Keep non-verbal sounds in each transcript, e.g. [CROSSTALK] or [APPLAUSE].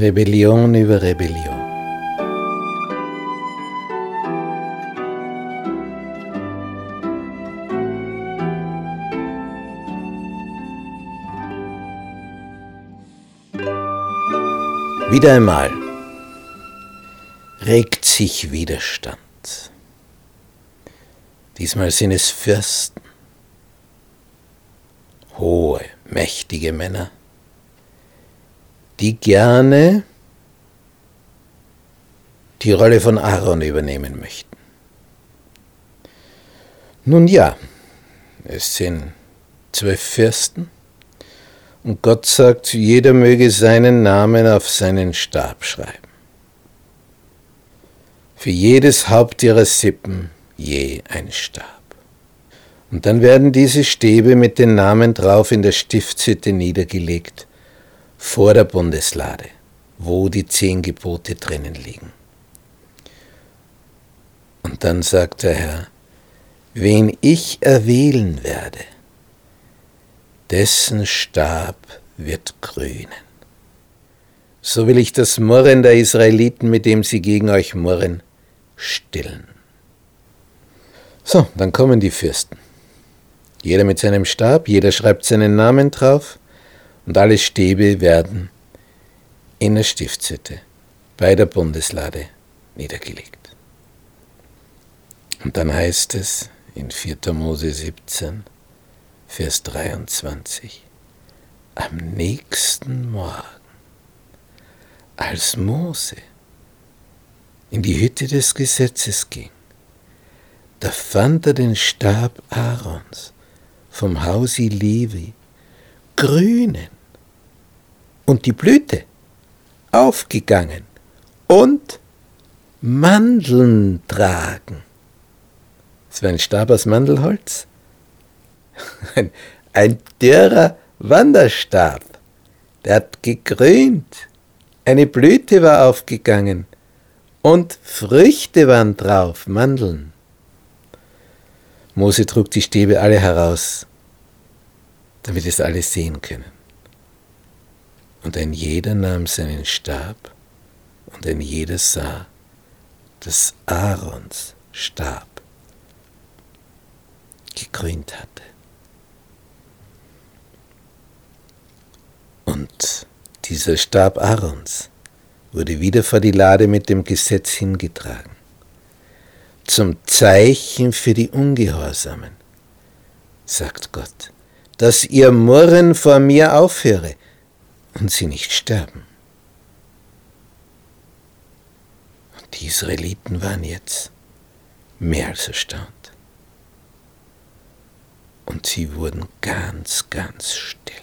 Rebellion über Rebellion. Wieder einmal regt sich Widerstand. Diesmal sind es Fürsten, hohe, mächtige Männer, die gerne die Rolle von Aaron übernehmen möchten. Nun ja, es sind zwölf Fürsten und Gott sagt, jeder möge seinen Namen auf seinen Stab schreiben. Für jedes Haupt ihrer Sippen je ein Stab. Und dann werden diese Stäbe mit den Namen drauf in der Stiftshütte niedergelegt vor der Bundeslade, wo die zehn Gebote drinnen liegen. Und dann sagt der Herr, wen ich erwählen werde, dessen Stab wird grünen. So will ich das Murren der Israeliten, mit dem sie gegen euch murren, stillen. So, dann kommen die Fürsten. Jeder mit seinem Stab, jeder schreibt seinen Namen drauf und alle Stäbe werden in der Stiftshütte bei der Bundeslade niedergelegt. Und dann heißt es in 4. Mose 17, Vers 23, am nächsten Morgen, als Mose in die Hütte des Gesetzes ging, da fand er den Stab Aarons vom Hausi Levi, grünen und die Blüte aufgegangen und Mandeln tragen. Es war ein Stab aus Mandelholz, [LAUGHS] ein, ein dürrer Wanderstab, der hat gegrünt, eine Blüte war aufgegangen und Früchte waren drauf, Mandeln. Mose trug die Stäbe alle heraus, damit es alle sehen können. Und ein jeder nahm seinen Stab, und ein jeder sah, dass Aarons Stab gekrönt hatte. Und dieser Stab Aarons wurde wieder vor die Lade mit dem Gesetz hingetragen, zum Zeichen für die Ungehorsamen, sagt Gott, dass ihr Murren vor mir aufhöre, und sie nicht sterben. Und die Israeliten waren jetzt mehr als erstaunt. Und sie wurden ganz, ganz still.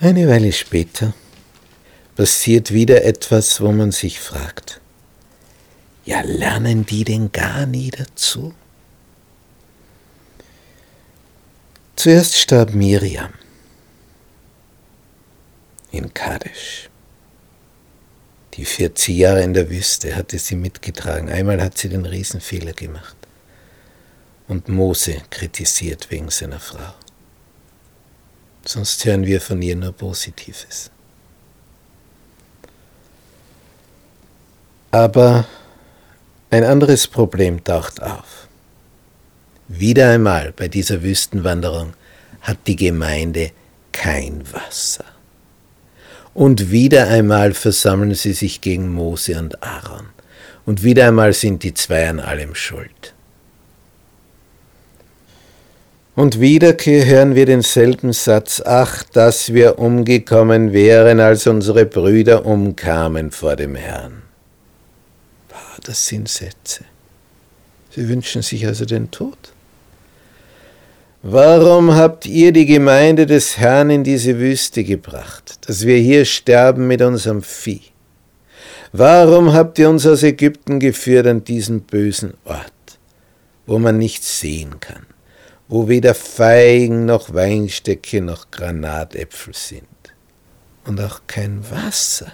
Eine Weile später passiert wieder etwas, wo man sich fragt, ja, lernen die denn gar nie dazu? Zuerst starb Miriam in Kadesh. Die 40 Jahre in der Wüste hatte sie mitgetragen. Einmal hat sie den Riesenfehler gemacht und Mose kritisiert wegen seiner Frau. Sonst hören wir von ihr nur Positives. Aber ein anderes Problem taucht auf. Wieder einmal bei dieser Wüstenwanderung hat die Gemeinde kein Wasser. Und wieder einmal versammeln sie sich gegen Mose und Aaron. Und wieder einmal sind die zwei an allem schuld. Und wieder hören wir denselben Satz, ach, dass wir umgekommen wären, als unsere Brüder umkamen vor dem Herrn. Das sind Sätze. Sie wünschen sich also den Tod. Warum habt ihr die Gemeinde des Herrn in diese Wüste gebracht, dass wir hier sterben mit unserem Vieh? Warum habt ihr uns aus Ägypten geführt an diesen bösen Ort, wo man nichts sehen kann, wo weder Feigen noch Weinstöcke noch Granatäpfel sind und auch kein Wasser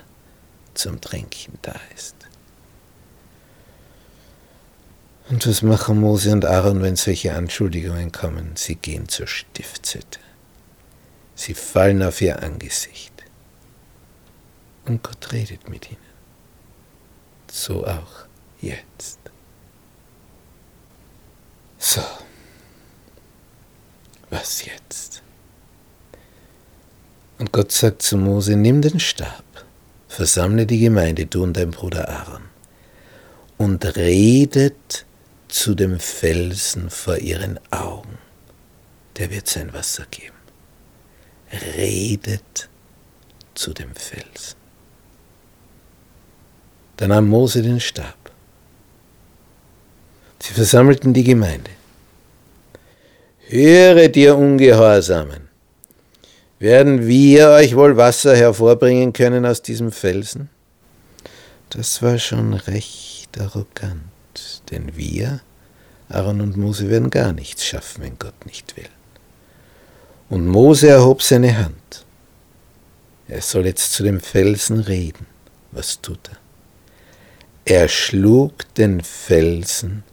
zum Trinken da ist? Und was machen Mose und Aaron, wenn solche Anschuldigungen kommen? Sie gehen zur Stiftshütte. Sie fallen auf ihr Angesicht. Und Gott redet mit ihnen. So auch jetzt. So, was jetzt? Und Gott sagt zu Mose, nimm den Stab, versammle die Gemeinde, du und dein Bruder Aaron, und redet zu dem Felsen vor ihren Augen. Der wird sein Wasser geben. Redet zu dem Felsen. Da nahm Mose den Stab. Sie versammelten die Gemeinde. Höret ihr Ungehorsamen, werden wir euch wohl Wasser hervorbringen können aus diesem Felsen? Das war schon recht arrogant, denn wir, Aaron und Mose, werden gar nichts schaffen, wenn Gott nicht will. Und Mose erhob seine Hand. Er soll jetzt zu dem Felsen reden. Was tut er? Er schlug den Felsen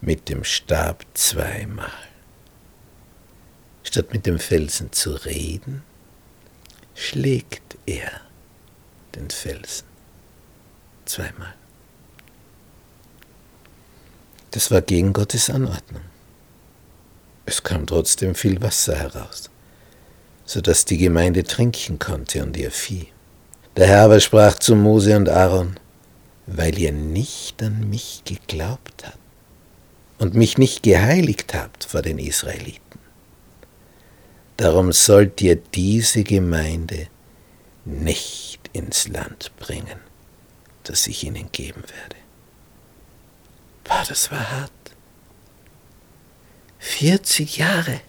mit dem Stab zweimal. Statt mit dem Felsen zu reden, schlägt er den Felsen zweimal. Das war gegen Gottes Anordnung. Es kam trotzdem viel Wasser heraus, sodass die Gemeinde trinken konnte und ihr Vieh. Der Herr aber sprach zu Mose und Aaron, weil ihr nicht an mich geglaubt habt und mich nicht geheiligt habt vor den Israeliten. Darum sollt ihr diese Gemeinde nicht ins Land bringen, das ich ihnen geben werde. Das war hart. 40 Jahre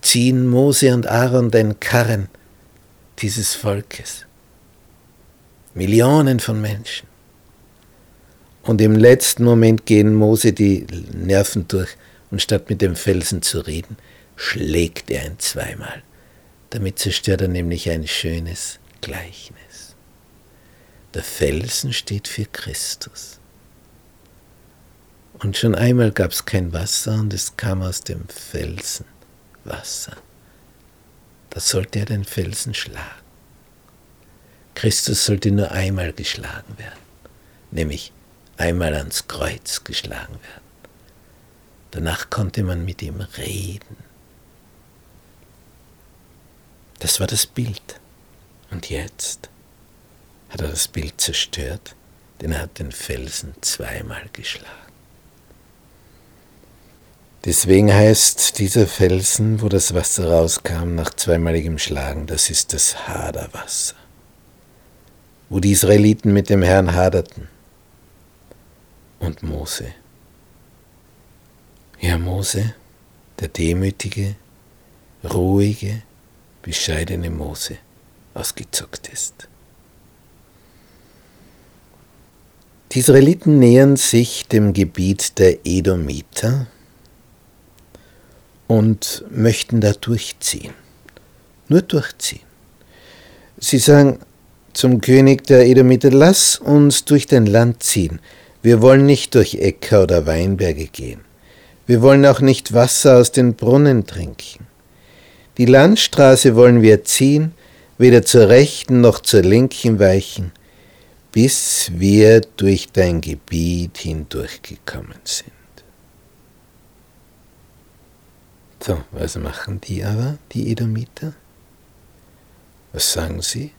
ziehen Mose und Aaron den Karren dieses Volkes. Millionen von Menschen. Und im letzten Moment gehen Mose die Nerven durch und statt mit dem Felsen zu reden, schlägt er ihn zweimal. Damit zerstört er nämlich ein schönes Gleichnis. Der Felsen steht für Christus. Und schon einmal gab es kein Wasser und es kam aus dem Felsen Wasser. Da sollte er den Felsen schlagen. Christus sollte nur einmal geschlagen werden, nämlich einmal ans Kreuz geschlagen werden. Danach konnte man mit ihm reden. Das war das Bild. Und jetzt hat er das Bild zerstört, denn er hat den Felsen zweimal geschlagen. Deswegen heißt dieser Felsen, wo das Wasser rauskam nach zweimaligem Schlagen, das ist das Haderwasser, wo die Israeliten mit dem Herrn haderten und Mose. Ja, Mose, der demütige, ruhige, bescheidene Mose, ausgezockt ist. Die Israeliten nähern sich dem Gebiet der Edomiter und möchten da durchziehen. Nur durchziehen. Sie sagen zum König der Edomiter, lass uns durch dein Land ziehen. Wir wollen nicht durch Äcker oder Weinberge gehen. Wir wollen auch nicht Wasser aus den Brunnen trinken. Die Landstraße wollen wir ziehen, weder zur rechten noch zur linken weichen, bis wir durch dein Gebiet hindurchgekommen sind. So, was machen die aber, die Edomiter? Was sagen sie?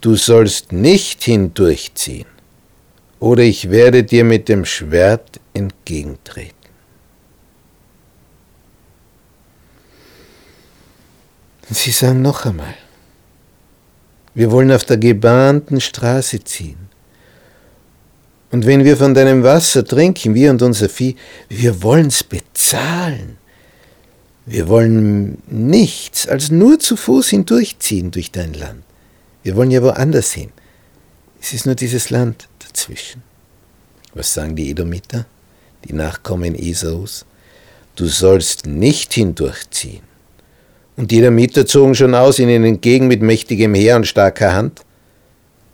Du sollst nicht hindurchziehen oder ich werde dir mit dem Schwert entgegentreten. Sie sagen noch einmal, wir wollen auf der gebahnten Straße ziehen. Und wenn wir von deinem Wasser trinken, wir und unser Vieh, wir wollen es bezahlen. Wir wollen nichts als nur zu Fuß hindurchziehen durch dein Land. Wir wollen ja woanders hin. Es ist nur dieses Land dazwischen. Was sagen die Edomiter, die Nachkommen Esaus? Du sollst nicht hindurchziehen. Und die Edomiter zogen schon aus ihnen entgegen mit mächtigem Heer und starker Hand.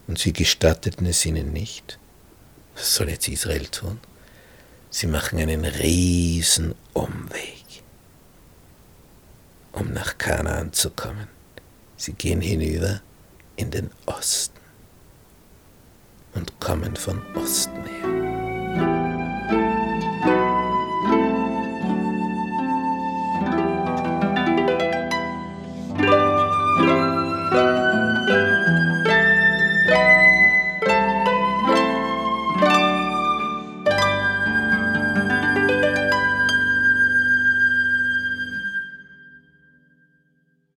Und sie gestatteten es ihnen nicht. Was soll jetzt Israel tun? Sie machen einen riesen Umweg. Um nach Kanaan zu kommen. Sie gehen hinüber in den Osten und kommen von Osten her.